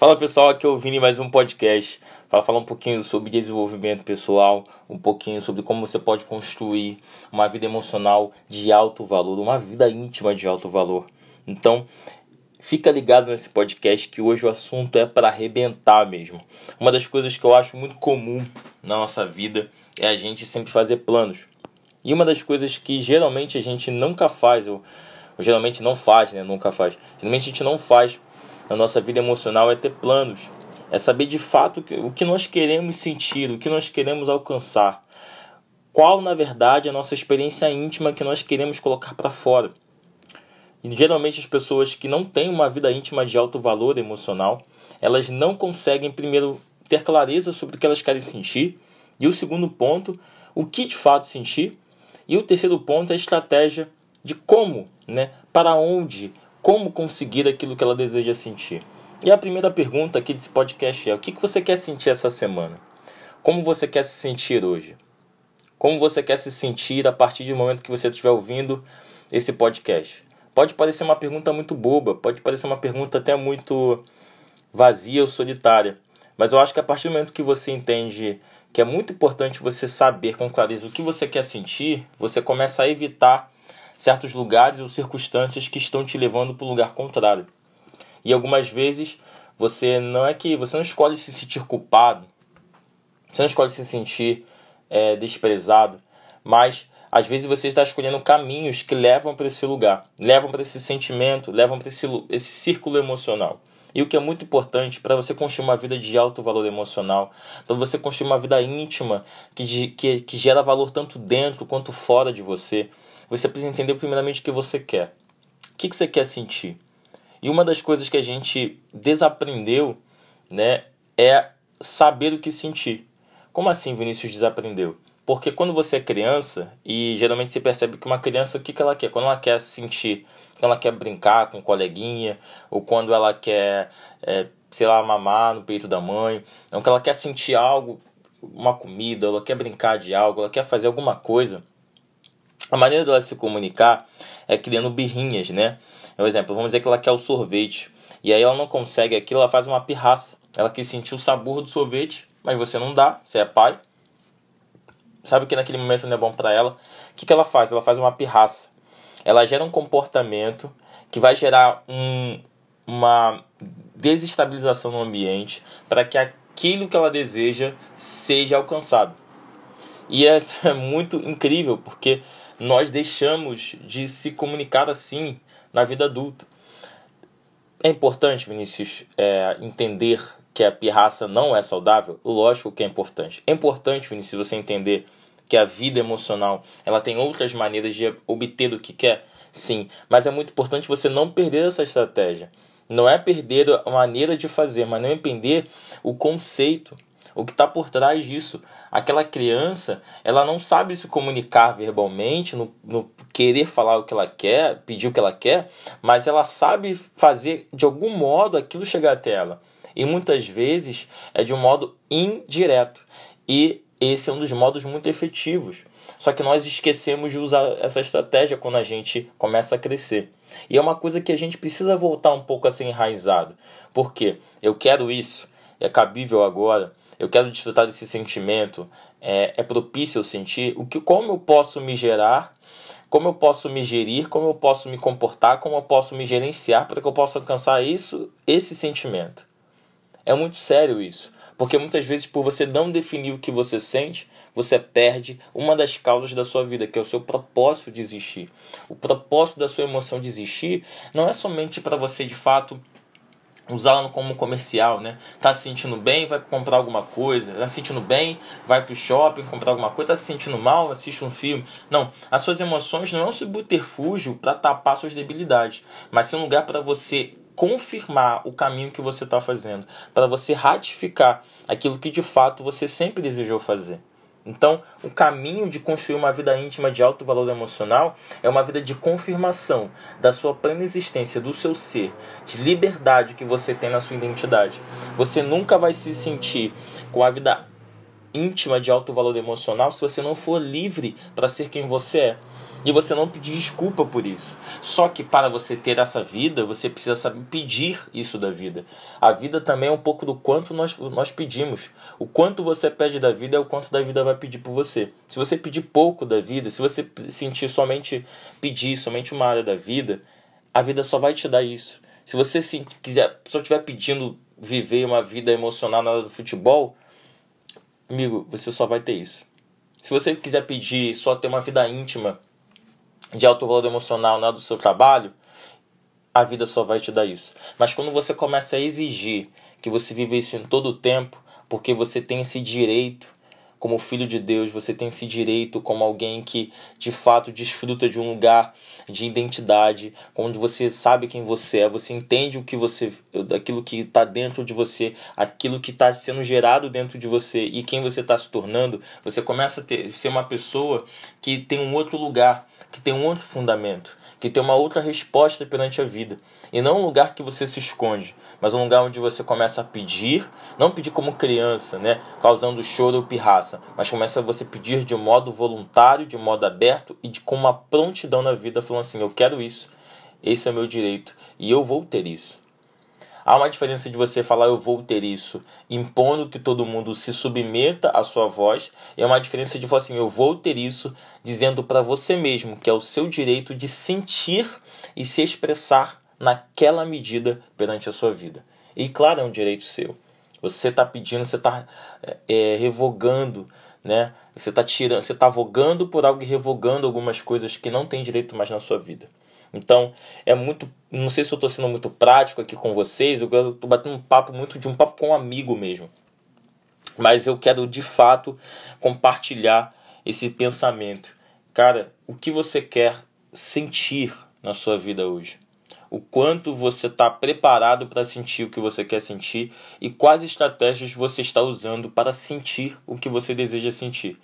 Fala pessoal, aqui é o Vini mais um podcast para falar um pouquinho sobre desenvolvimento pessoal, um pouquinho sobre como você pode construir uma vida emocional de alto valor, uma vida íntima de alto valor. Então, fica ligado nesse podcast que hoje o assunto é para arrebentar mesmo. Uma das coisas que eu acho muito comum na nossa vida é a gente sempre fazer planos. E uma das coisas que geralmente a gente nunca faz, ou, ou geralmente não faz, né? Nunca faz. Geralmente a gente não faz na nossa vida emocional é ter planos, é saber de fato o que nós queremos sentir, o que nós queremos alcançar. Qual, na verdade, é a nossa experiência íntima que nós queremos colocar para fora. E geralmente as pessoas que não têm uma vida íntima de alto valor emocional, elas não conseguem primeiro ter clareza sobre o que elas querem sentir, e o segundo ponto, o que de fato sentir, e o terceiro ponto é a estratégia de como, né, para onde, como conseguir aquilo que ela deseja sentir. E a primeira pergunta aqui desse podcast é: o que você quer sentir essa semana? Como você quer se sentir hoje? Como você quer se sentir a partir do momento que você estiver ouvindo esse podcast? Pode parecer uma pergunta muito boba, pode parecer uma pergunta até muito vazia ou solitária, mas eu acho que a partir do momento que você entende que é muito importante você saber com clareza o que você quer sentir, você começa a evitar certos lugares ou circunstâncias que estão te levando para o lugar contrário. E algumas vezes você não é que você não escolhe se sentir culpado, você não escolhe se sentir é, desprezado, mas às vezes você está escolhendo caminhos que levam para esse lugar, levam para esse sentimento, levam para esse, esse círculo emocional. E o que é muito importante para você construir uma vida de alto valor emocional, para você construir uma vida íntima que, que, que gera valor tanto dentro quanto fora de você, você precisa entender primeiramente o que você quer. O que, que você quer sentir? E uma das coisas que a gente desaprendeu né, é saber o que sentir. Como assim Vinícius desaprendeu? Porque quando você é criança, e geralmente você percebe que uma criança, o que, que ela quer? Quando ela quer sentir, quando ela quer brincar com um coleguinha, ou quando ela quer, é, sei lá, mamar no peito da mãe, então que ela quer sentir algo, uma comida, ela quer brincar de algo, ela quer fazer alguma coisa, a maneira dela se comunicar é criando birrinhas, né? Por exemplo, vamos dizer que ela quer o sorvete. E aí ela não consegue aquilo, ela faz uma pirraça. Ela quer sentir o sabor do sorvete, mas você não dá, você é pai. Sabe que naquele momento não é bom para ela. O que, que ela faz? Ela faz uma pirraça. Ela gera um comportamento que vai gerar um, uma desestabilização no ambiente para que aquilo que ela deseja seja alcançado. E isso é muito incrível, porque nós deixamos de se comunicar assim na vida adulta. É importante, Vinícius, é, entender que a pirraça não é saudável? Lógico que é importante. É importante, Vinícius, você entender que a vida emocional ela tem outras maneiras de obter o que quer? Sim, mas é muito importante você não perder essa estratégia. Não é perder a maneira de fazer, mas não é perder o conceito o que está por trás disso. Aquela criança, ela não sabe se comunicar verbalmente, no, no, querer falar o que ela quer, pedir o que ela quer, mas ela sabe fazer de algum modo aquilo chegar até ela. E muitas vezes é de um modo indireto. E esse é um dos modos muito efetivos. Só que nós esquecemos de usar essa estratégia quando a gente começa a crescer. E é uma coisa que a gente precisa voltar um pouco a ser enraizado. Porque eu quero isso, é cabível agora, eu quero desfrutar desse sentimento, é, é propício eu sentir, o que, como eu posso me gerar, como eu posso me gerir, como eu posso me comportar, como eu posso me gerenciar para que eu possa alcançar isso, esse sentimento. É muito sério isso, porque muitas vezes por você não definir o que você sente, você perde uma das causas da sua vida, que é o seu propósito de existir. O propósito da sua emoção de existir não é somente para você de fato usá-la como comercial, né? Tá se sentindo bem, vai comprar alguma coisa. Tá se sentindo bem, vai pro shopping comprar alguma coisa. Tá se sentindo mal, assiste um filme. Não, as suas emoções não é um subterfúgio para tapar suas debilidades, mas sim um lugar para você confirmar o caminho que você está fazendo, para você ratificar aquilo que de fato você sempre desejou fazer. Então, o caminho de construir uma vida íntima de alto valor emocional é uma vida de confirmação da sua plena existência, do seu ser, de liberdade que você tem na sua identidade. Você nunca vai se sentir com a vida íntima de alto valor emocional se você não for livre para ser quem você é. E você não pedir desculpa por isso. Só que para você ter essa vida, você precisa saber pedir isso da vida. A vida também é um pouco do quanto nós, nós pedimos. O quanto você pede da vida é o quanto da vida vai pedir por você. Se você pedir pouco da vida, se você sentir somente pedir somente uma área da vida, a vida só vai te dar isso. Se você se quiser, só estiver pedindo viver uma vida emocional na hora do futebol, amigo, você só vai ter isso. Se você quiser pedir só ter uma vida íntima de alto valor emocional na hora do seu trabalho, a vida só vai te dar isso. Mas quando você começa a exigir que você viva isso em todo o tempo, porque você tem esse direito como filho de Deus, você tem esse direito como alguém que de fato desfruta de um lugar de identidade, onde você sabe quem você é, você entende o que você, aquilo que está dentro de você, aquilo que está sendo gerado dentro de você e quem você está se tornando, você começa a ter, ser uma pessoa que tem um outro lugar, que tem um outro fundamento, que tem uma outra resposta perante a vida. E não um lugar que você se esconde, mas um lugar onde você começa a pedir, não pedir como criança, né, causando choro ou pirraça, mas começa você pedir de modo voluntário, de modo aberto e de, com uma prontidão na vida, falando assim: eu quero isso, esse é meu direito e eu vou ter isso. Há uma diferença de você falar eu vou ter isso, impondo que todo mundo se submeta à sua voz, e é uma diferença de falar assim eu vou ter isso, dizendo para você mesmo que é o seu direito de sentir e se expressar naquela medida perante a sua vida. E claro, é um direito seu. Você está pedindo, você está é, é, revogando, né? Você está tirando, você está vogando por algo e revogando algumas coisas que não tem direito mais na sua vida. Então, é muito. Não sei se eu estou sendo muito prático aqui com vocês, eu estou batendo um papo muito de um papo com um amigo mesmo. Mas eu quero de fato compartilhar esse pensamento. Cara, o que você quer sentir na sua vida hoje? o quanto você está preparado para sentir o que você quer sentir e quais estratégias você está usando para sentir o que você deseja sentir.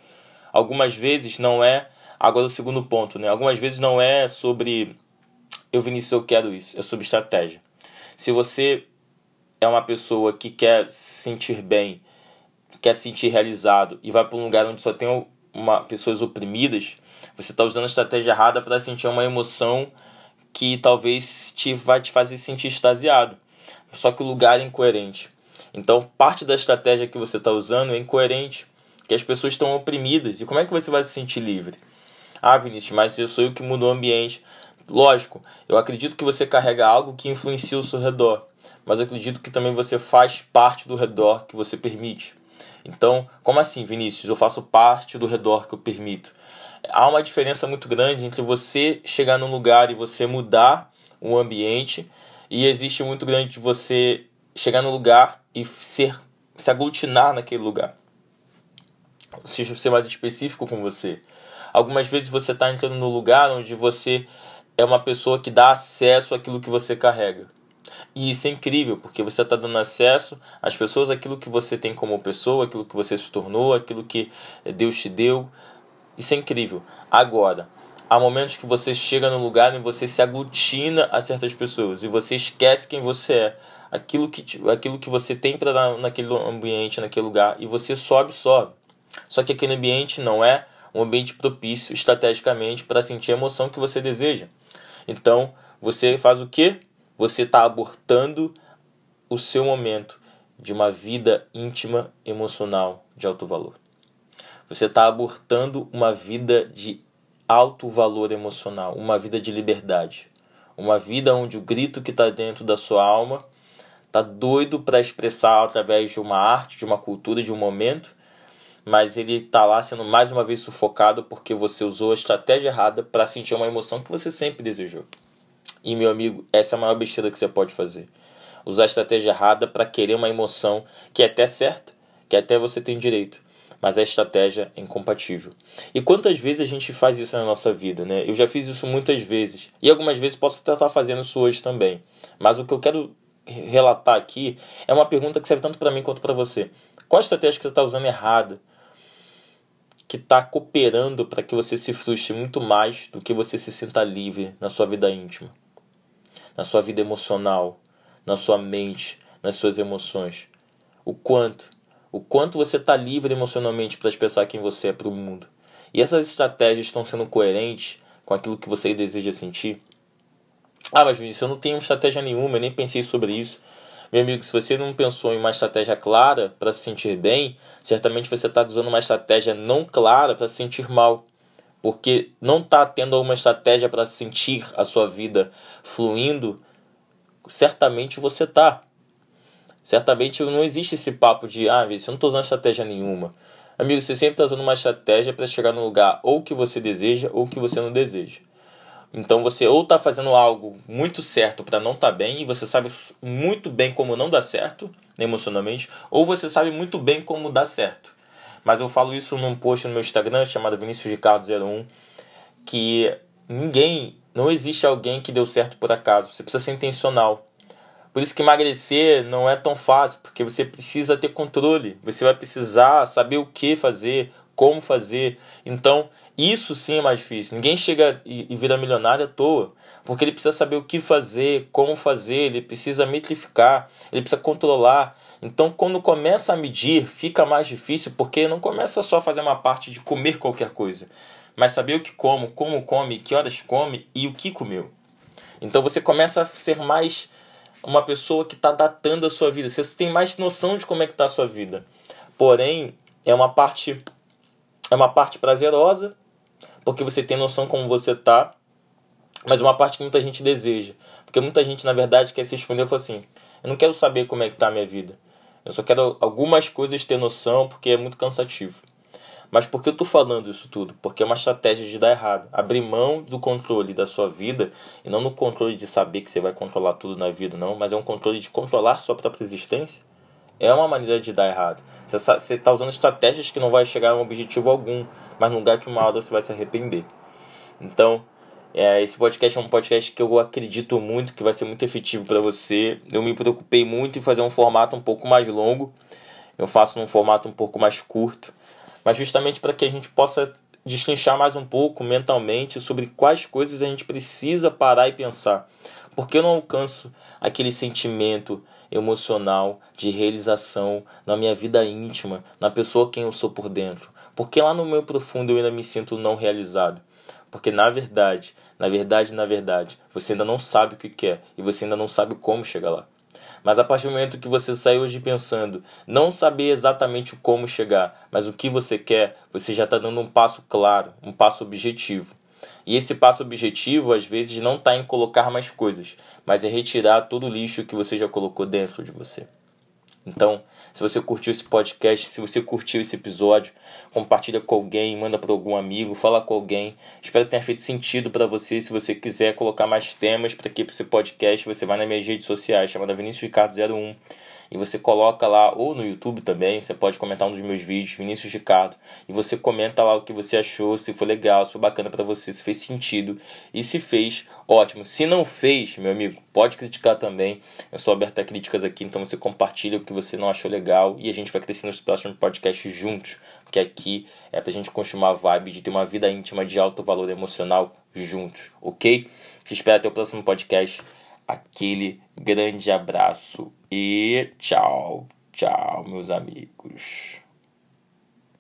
Algumas vezes não é, agora o segundo ponto, né? Algumas vezes não é sobre eu Vinícius eu quero isso, é sobre estratégia. Se você é uma pessoa que quer se sentir bem, quer se sentir realizado e vai para um lugar onde só tem uma, pessoas oprimidas, você está usando a estratégia errada para sentir uma emoção que talvez te vai te fazer sentir extasiado. Só que o lugar é incoerente. Então, parte da estratégia que você está usando é incoerente, que as pessoas estão oprimidas. E como é que você vai se sentir livre? Ah, Vinícius, mas eu sou eu que mudo o ambiente. Lógico, eu acredito que você carrega algo que influencia o seu redor, mas eu acredito que também você faz parte do redor que você permite. Então, como assim, Vinícius? Eu faço parte do redor que eu permito há uma diferença muito grande entre você chegar num lugar e você mudar o ambiente e existe muito grande de você chegar no lugar e ser se aglutinar naquele lugar. Se ser mais específico com você. Algumas vezes você está entrando no lugar onde você é uma pessoa que dá acesso àquilo que você carrega. E isso é incrível, porque você está dando acesso às pessoas àquilo que você tem como pessoa, aquilo que você se tornou, aquilo que Deus te deu, isso é incrível. Agora, há momentos que você chega num lugar e você se aglutina a certas pessoas e você esquece quem você é, aquilo que, aquilo que você tem para dar naquele ambiente, naquele lugar, e você só absorve. Só que aquele ambiente não é um ambiente propício estrategicamente para sentir a emoção que você deseja. Então, você faz o que? Você está abortando o seu momento de uma vida íntima, emocional de alto valor. Você está abortando uma vida de alto valor emocional, uma vida de liberdade, uma vida onde o grito que está dentro da sua alma está doido para expressar através de uma arte, de uma cultura, de um momento, mas ele está lá sendo mais uma vez sufocado porque você usou a estratégia errada para sentir uma emoção que você sempre desejou. E meu amigo, essa é a maior besteira que você pode fazer. Usar a estratégia errada para querer uma emoção que é até certa, que até você tem direito, mas a estratégia é incompatível. E quantas vezes a gente faz isso na nossa vida, né? Eu já fiz isso muitas vezes e algumas vezes posso até estar fazendo isso hoje também. Mas o que eu quero relatar aqui é uma pergunta que serve tanto para mim quanto para você. Qual a estratégia que você está usando errada? Que está cooperando para que você se frustre muito mais do que você se sinta livre na sua vida íntima, na sua vida emocional, na sua mente, nas suas emoções. O quanto o quanto você está livre emocionalmente para expressar quem você é para o mundo. E essas estratégias estão sendo coerentes com aquilo que você deseja sentir. Ah, mas Vinícius, eu não tenho estratégia nenhuma, eu nem pensei sobre isso. Meu amigo, se você não pensou em uma estratégia clara para se sentir bem, certamente você está usando uma estratégia não clara para se sentir mal. Porque não está tendo uma estratégia para sentir a sua vida fluindo, certamente você está. Certamente não existe esse papo de, ah, eu não estou usando estratégia nenhuma. Amigo, você sempre está usando uma estratégia para chegar no lugar ou que você deseja ou que você não deseja. Então você ou está fazendo algo muito certo para não estar tá bem e você sabe muito bem como não dá certo emocionalmente, ou você sabe muito bem como dá certo. Mas eu falo isso num post no meu Instagram chamado Vinícius Ricardo 01, que ninguém, não existe alguém que deu certo por acaso. Você precisa ser intencional. Por isso que emagrecer não é tão fácil, porque você precisa ter controle. Você vai precisar saber o que fazer, como fazer. Então, isso sim é mais difícil. Ninguém chega e, vira milionário à toa. Porque ele precisa saber o que fazer, como fazer, ele precisa metrificar, ele precisa controlar. Então, quando começa a medir, fica mais difícil, porque não começa só a fazer uma parte de comer qualquer coisa, mas saber o que como, como come, que horas come e o que comeu. Então, você começa a ser mais uma pessoa que está datando a sua vida. Você tem mais noção de como é que está a sua vida. Porém, é uma parte é uma parte prazerosa, porque você tem noção como você tá, mas uma parte que muita gente deseja. Porque muita gente, na verdade, quer se esconder e fala assim: eu não quero saber como é que tá a minha vida. Eu só quero algumas coisas ter noção, porque é muito cansativo. Mas por que eu tô falando isso tudo? Porque é uma estratégia de dar errado. Abrir mão do controle da sua vida, e não no controle de saber que você vai controlar tudo na vida, não, mas é um controle de controlar sua própria existência. É uma maneira de dar errado. Você está usando estratégias que não vai chegar a um objetivo algum mas num lugar que uma hora você vai se arrepender. Então, é, esse podcast é um podcast que eu acredito muito que vai ser muito efetivo para você. Eu me preocupei muito em fazer um formato um pouco mais longo. Eu faço num formato um pouco mais curto, mas justamente para que a gente possa destrinchar mais um pouco mentalmente sobre quais coisas a gente precisa parar e pensar. Porque eu não alcanço aquele sentimento emocional de realização na minha vida íntima, na pessoa quem eu sou por dentro. Porque lá no meu profundo eu ainda me sinto não realizado. Porque na verdade, na verdade, na verdade, você ainda não sabe o que quer e você ainda não sabe como chegar lá. Mas a partir do momento que você sai hoje pensando, não saber exatamente como chegar, mas o que você quer, você já está dando um passo claro, um passo objetivo. E esse passo objetivo, às vezes, não está em colocar mais coisas, mas é retirar todo o lixo que você já colocou dentro de você. Então, se você curtiu esse podcast, se você curtiu esse episódio, compartilha com alguém, manda para algum amigo, fala com alguém. Espero que tenha feito sentido para você. Se você quiser colocar mais temas para aqui para esse podcast, você vai nas minhas redes sociais, chamada Vinícius Ricardo 01 e você coloca lá, ou no YouTube também, você pode comentar um dos meus vídeos, Vinícius Ricardo, e você comenta lá o que você achou, se foi legal, se foi bacana para você, se fez sentido, e se fez, ótimo. Se não fez, meu amigo, pode criticar também, eu sou aberto a críticas aqui, então você compartilha o que você não achou legal, e a gente vai crescer nos próximos podcasts juntos, porque aqui é pra gente continuar a vibe de ter uma vida íntima de alto valor emocional juntos, ok? Te espero até o próximo podcast aquele grande abraço e tchau, tchau, meus amigos.